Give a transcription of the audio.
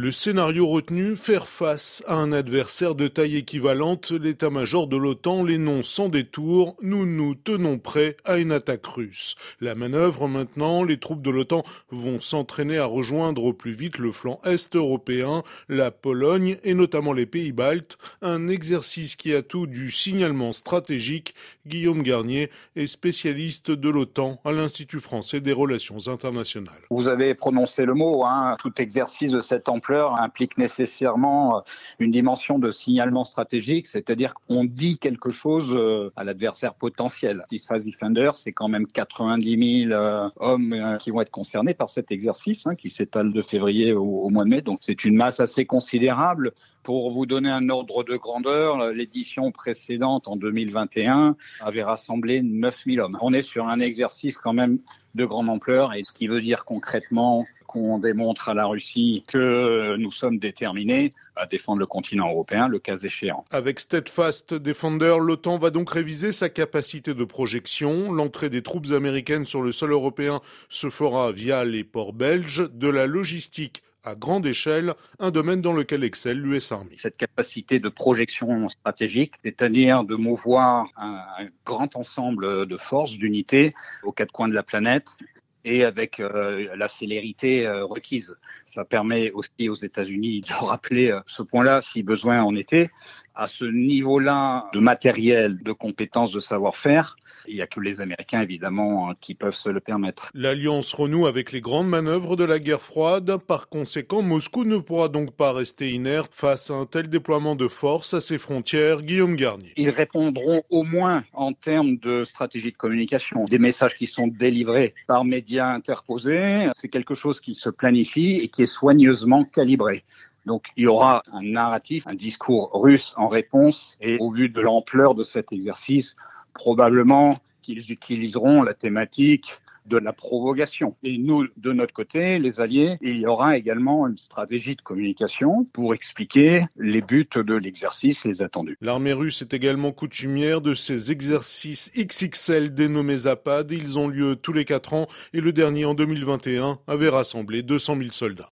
Le scénario retenu, faire face à un adversaire de taille équivalente, l'état-major de l'OTAN l'énonce sans détour, nous nous tenons prêts à une attaque russe. La manœuvre maintenant, les troupes de l'OTAN vont s'entraîner à rejoindre au plus vite le flanc est européen, la Pologne et notamment les pays baltes, un exercice qui a tout du signalement stratégique. Guillaume Garnier est spécialiste de l'OTAN à l'Institut français des relations internationales. Vous avez prononcé le mot, hein, tout exercice de cette ampleur implique nécessairement euh, une dimension de signalement stratégique, c'est-à-dire qu'on dit quelque chose euh, à l'adversaire potentiel. Six Defender, c'est quand même 90 000 euh, hommes qui vont être concernés par cet exercice, hein, qui s'étale de février au, mois de mai. Donc c'est une masse assez considérable. Pour vous donner un ordre de grandeur, l'édition précédente en 2021 avait rassemblé 9 000 hommes. On est sur un exercice quand même de grande ampleur et ce qui veut dire concrètement qu'on démontre à la Russie que nous sommes déterminés à défendre le continent européen, le cas échéant. Avec Steadfast Defender, l'OTAN va donc réviser sa capacité de projection. L'entrée des troupes américaines sur le sol européen se fera via les ports belges, de la logistique à grande échelle, un domaine dans lequel excelle l'US Army. Cette capacité de projection stratégique, c'est-à-dire de mouvoir un grand ensemble de forces, d'unités aux quatre coins de la planète, et avec euh, la célérité euh, requise. Ça permet aussi aux États-Unis de rappeler euh, ce point-là si besoin en était. À ce niveau-là de matériel, de compétences, de savoir-faire, il n'y a que les Américains, évidemment, qui peuvent se le permettre. L'Alliance renoue avec les grandes manœuvres de la guerre froide. Par conséquent, Moscou ne pourra donc pas rester inerte face à un tel déploiement de force à ses frontières. Guillaume Garnier. Ils répondront au moins en termes de stratégie de communication. Des messages qui sont délivrés par médias interposés, c'est quelque chose qui se planifie et qui est soigneusement calibré. Donc il y aura un narratif, un discours russe en réponse et au vu de l'ampleur de cet exercice, probablement qu'ils utiliseront la thématique de la provocation. Et nous, de notre côté, les Alliés, il y aura également une stratégie de communication pour expliquer les buts de l'exercice, les attendus. L'armée russe est également coutumière de ces exercices XXL dénommés Zapad. Ils ont lieu tous les quatre ans et le dernier en 2021 avait rassemblé 200 000 soldats.